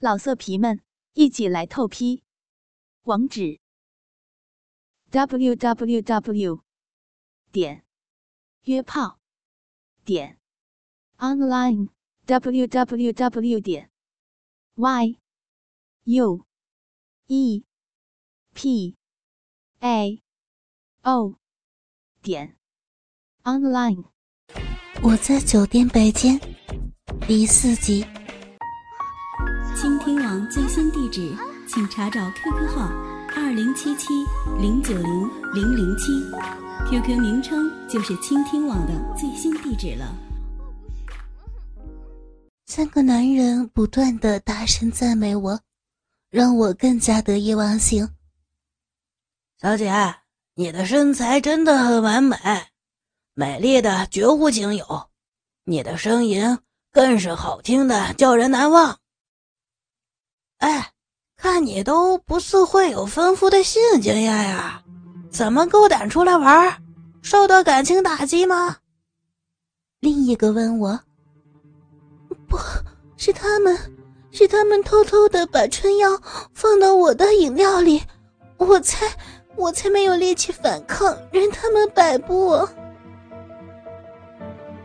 老色皮们，一起来透批！网址：w w w 点约炮点 online w w w 点 y u e p a o 点 online。我在酒店北间第四集。最新地址，请查找 QQ 号二零七七零九零零零七，QQ 名称就是倾听网的最新地址了。三个男人不断的大声赞美我，让我更加得意忘形。小姐，你的身材真的很完美，美丽的绝无仅有，你的声音更是好听的叫人难忘。哎，看你都不似会有丰富的性经验呀，怎么够胆出来玩？受到感情打击吗？另一个问我。不是他们，是他们偷偷的把春药放到我的饮料里，我才我才没有力气反抗，任他们摆布。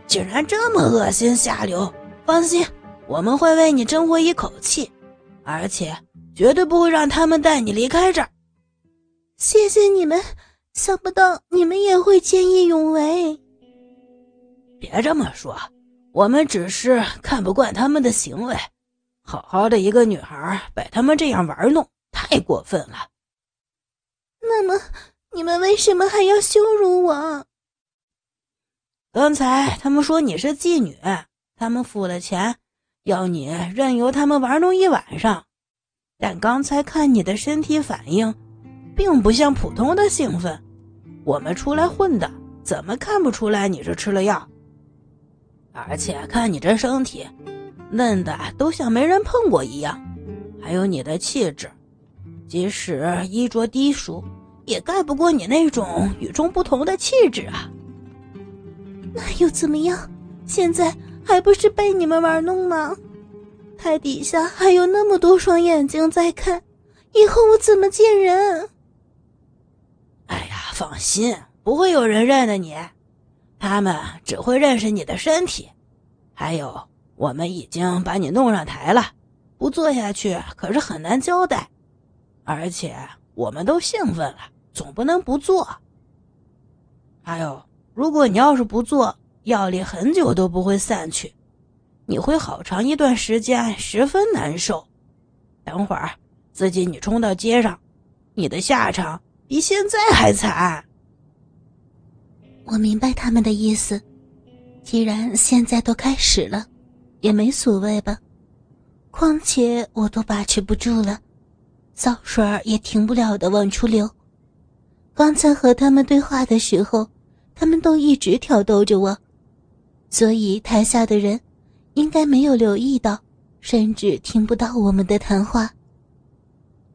竟然这么恶心下流！放心，我们会为你争回一口气。而且绝对不会让他们带你离开这儿。谢谢你们，想不到你们也会见义勇为。别这么说，我们只是看不惯他们的行为。好好的一个女孩被他们这样玩弄，太过分了。那么，你们为什么还要羞辱我？刚才他们说你是妓女，他们付了钱。要你任由他们玩弄一晚上，但刚才看你的身体反应，并不像普通的兴奋。我们出来混的，怎么看不出来你是吃了药？而且看你这身体，嫩的都像没人碰过一样，还有你的气质，即使衣着低俗，也盖不过你那种与众不同的气质啊！那又怎么样？现在。还不是被你们玩弄吗？台底下还有那么多双眼睛在看，以后我怎么见人？哎呀，放心，不会有人认得你，他们只会认识你的身体。还有，我们已经把你弄上台了，不做下去可是很难交代。而且我们都兴奋了，总不能不做。还有，如果你要是不做，药力很久都不会散去，你会好长一段时间十分难受。等会儿自己你冲到街上，你的下场比现在还惨。我明白他们的意思，既然现在都开始了，也没所谓吧。况且我都把持不住了，脏水也停不了的往出流。刚才和他们对话的时候，他们都一直挑逗着我。所以台下的人应该没有留意到，甚至听不到我们的谈话。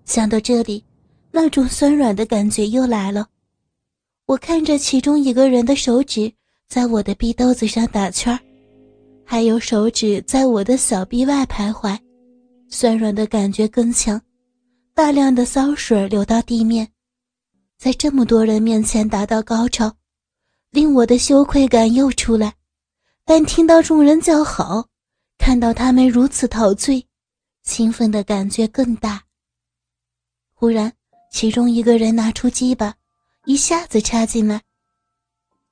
想到这里，那种酸软的感觉又来了。我看着其中一个人的手指在我的逼兜子上打圈还有手指在我的小臂外徘徊，酸软的感觉更强。大量的骚水流到地面，在这么多人面前达到高潮，令我的羞愧感又出来。但听到众人叫好，看到他们如此陶醉，兴奋的感觉更大。忽然，其中一个人拿出鸡巴，一下子插进来。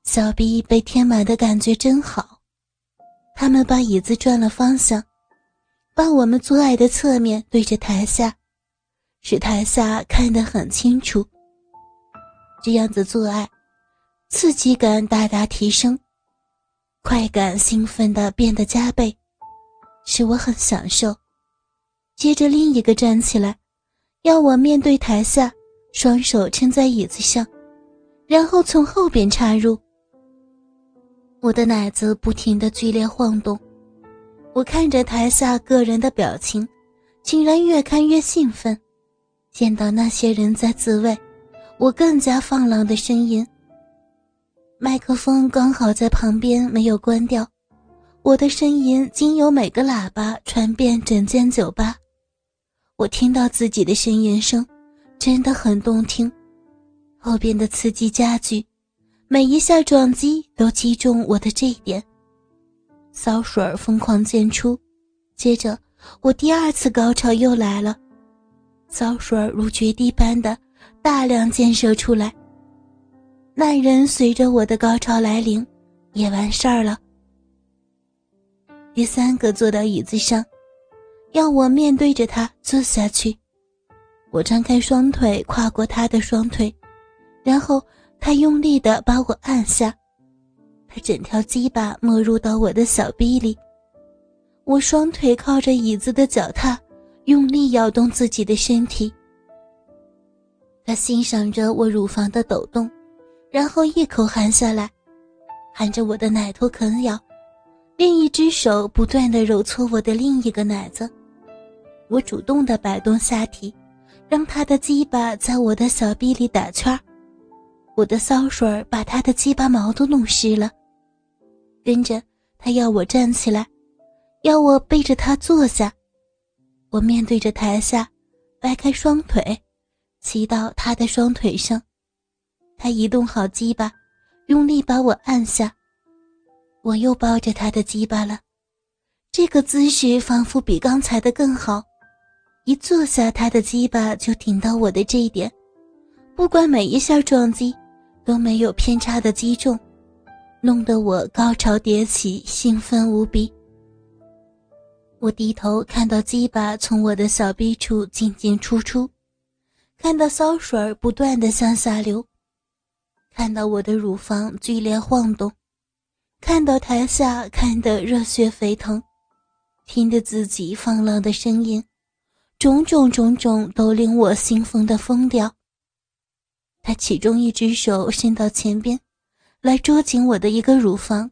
小臂被填满的感觉真好。他们把椅子转了方向，把我们做爱的侧面对着台下，使台下看得很清楚。这样子做爱，刺激感大大提升。快感兴奋的变得加倍，使我很享受。接着另一个站起来，要我面对台下，双手撑在椅子上，然后从后边插入。我的奶子不停的剧烈晃动，我看着台下个人的表情，竟然越看越兴奋。见到那些人在自慰，我更加放浪的声音。麦克风刚好在旁边，没有关掉，我的声音经由每个喇叭传遍整间酒吧，我听到自己的呻吟声，真的很动听。后边的刺激加剧，每一下撞击都击中我的这一点。骚水疯狂溅出，接着我第二次高潮又来了，骚水如决堤般的大量溅射出来。男人随着我的高潮来临，也完事儿了。第三个坐到椅子上，要我面对着他坐下去。我张开双腿跨过他的双腿，然后他用力的把我按下。他整条鸡巴没入到我的小臂里。我双腿靠着椅子的脚踏，用力摇动自己的身体。他欣赏着我乳房的抖动。然后一口含下来，含着我的奶头啃咬，另一只手不断的揉搓我的另一个奶子。我主动的摆动下体，让他的鸡巴在我的小臂里打圈我的骚水把他的鸡巴毛都弄湿了。跟着他要我站起来，要我背着他坐下。我面对着台下，掰开双腿，骑到他的双腿上。他移动好鸡巴，用力把我按下。我又抱着他的鸡巴了，这个姿势仿佛比刚才的更好。一坐下，他的鸡巴就顶到我的这一点，不管每一下撞击都没有偏差的击中，弄得我高潮迭起，兴奋无比。我低头看到鸡巴从我的小臂处进进出出，看到骚水不断的向下流。看到我的乳房剧烈晃动，看到台下看得热血沸腾，听着自己放浪的声音，种种种种都令我兴奋的疯掉。他其中一只手伸到前边，来捉紧我的一个乳房，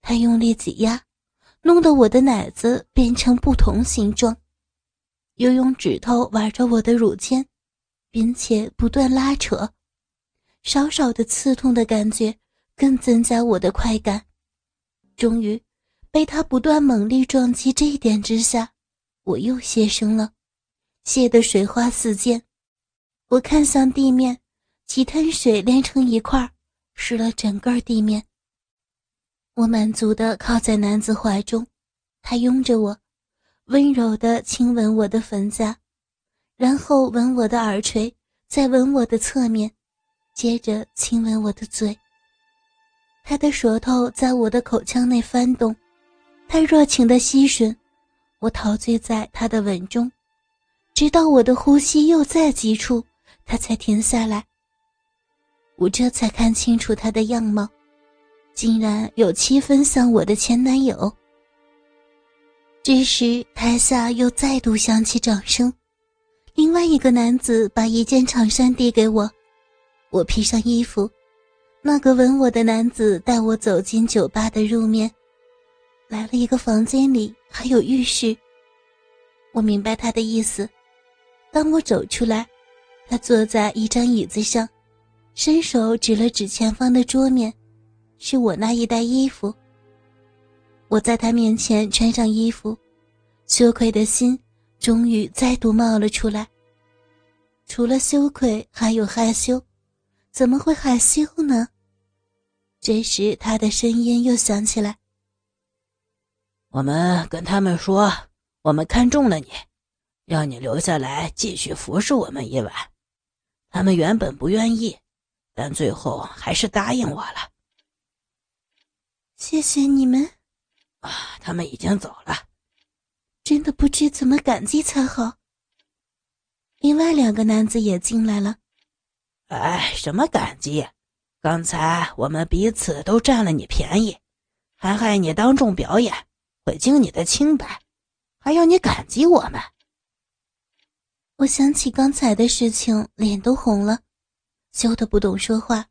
他用力挤压，弄得我的奶子变成不同形状，又用指头玩着我的乳尖，并且不断拉扯。少少的刺痛的感觉，更增加我的快感。终于，被他不断猛力撞击这一点之下，我又泄声了，泄得水花四溅。我看向地面，几滩水连成一块，湿了整个地面。我满足的靠在男子怀中，他拥着我，温柔的亲吻我的坟颊，然后吻我的耳垂，再吻我的侧面。接着亲吻我的嘴，他的舌头在我的口腔内翻动，他热情的吸吮，我陶醉在他的吻中，直到我的呼吸又在急促，他才停下来。我这才看清楚他的样貌，竟然有七分像我的前男友。这时台下又再度响起掌声，另外一个男子把一件长衫递给我。我披上衣服，那个吻我的男子带我走进酒吧的入面，来了一个房间里还有浴室。我明白他的意思。当我走出来，他坐在一张椅子上，伸手指了指前方的桌面，是我那一袋衣服。我在他面前穿上衣服，羞愧的心终于再度冒了出来。除了羞愧，还有害羞。怎么会害羞呢？这时，他的声音又响起来：“我们跟他们说，我们看中了你，让你留下来继续服侍我们一晚。他们原本不愿意，但最后还是答应我了。谢谢你们。啊，他们已经走了，真的不知怎么感激才好。”另外两个男子也进来了。哎，什么感激？刚才我们彼此都占了你便宜，还害你当众表演，毁尽你的清白，还要你感激我们？我想起刚才的事情，脸都红了，羞得不懂说话。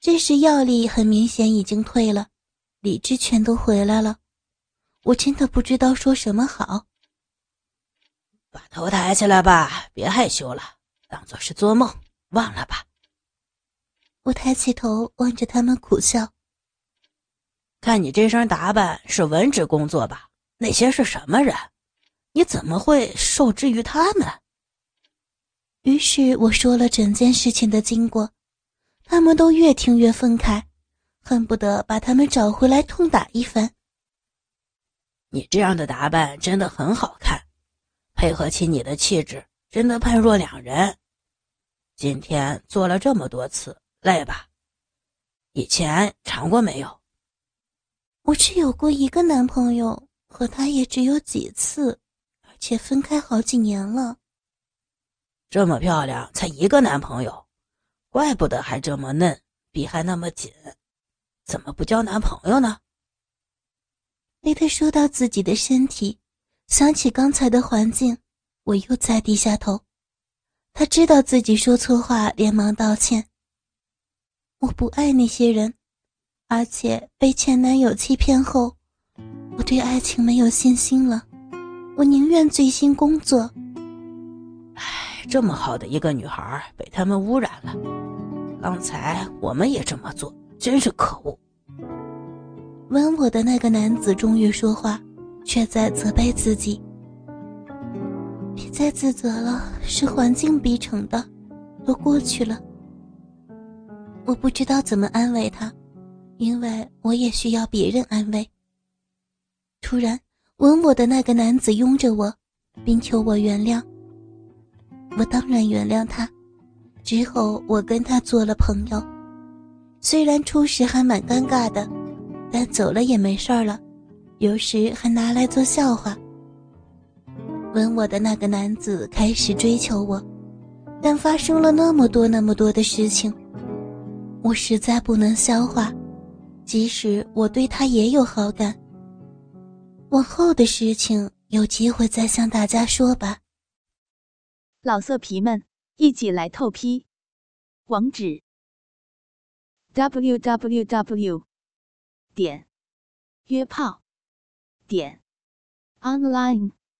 这时药力很明显已经退了，理智全都回来了，我真的不知道说什么好。把头抬起来吧，别害羞了，当做是做梦。忘了吧。我抬起头望着他们苦笑。看你这身打扮是文职工作吧？那些是什么人？你怎么会受制于他们？于是我说了整件事情的经过，他们都越听越愤慨，恨不得把他们找回来痛打一番。你这样的打扮真的很好看，配合起你的气质，真的判若两人。今天做了这么多次，累吧？以前尝过没有？我只有过一个男朋友，和他也只有几次，而且分开好几年了。这么漂亮，才一个男朋友，怪不得还这么嫩，逼还那么紧，怎么不交男朋友呢？雷特说到自己的身体，想起刚才的环境，我又再低下头。他知道自己说错话，连忙道歉。我不爱那些人。而且被前男友欺骗后，我对爱情没有信心了。我宁愿醉心工作。唉，这么好的一个女孩被他们污染了。刚才我们也这么做，真是可恶。吻我的那个男子终于说话，却在责备自己。别再自责了，是环境逼成的，都过去了。我不知道怎么安慰他。因为我也需要别人安慰。突然，吻我的那个男子拥着我，并求我原谅。我当然原谅他。之后，我跟他做了朋友。虽然初时还蛮尴尬的，但走了也没事儿了。有时还拿来做笑话。吻我的那个男子开始追求我，但发生了那么多那么多的事情，我实在不能消化。即使我对他也有好感，往后的事情有机会再向大家说吧。老色皮们，一起来透批，网址：w w w 点约炮点 online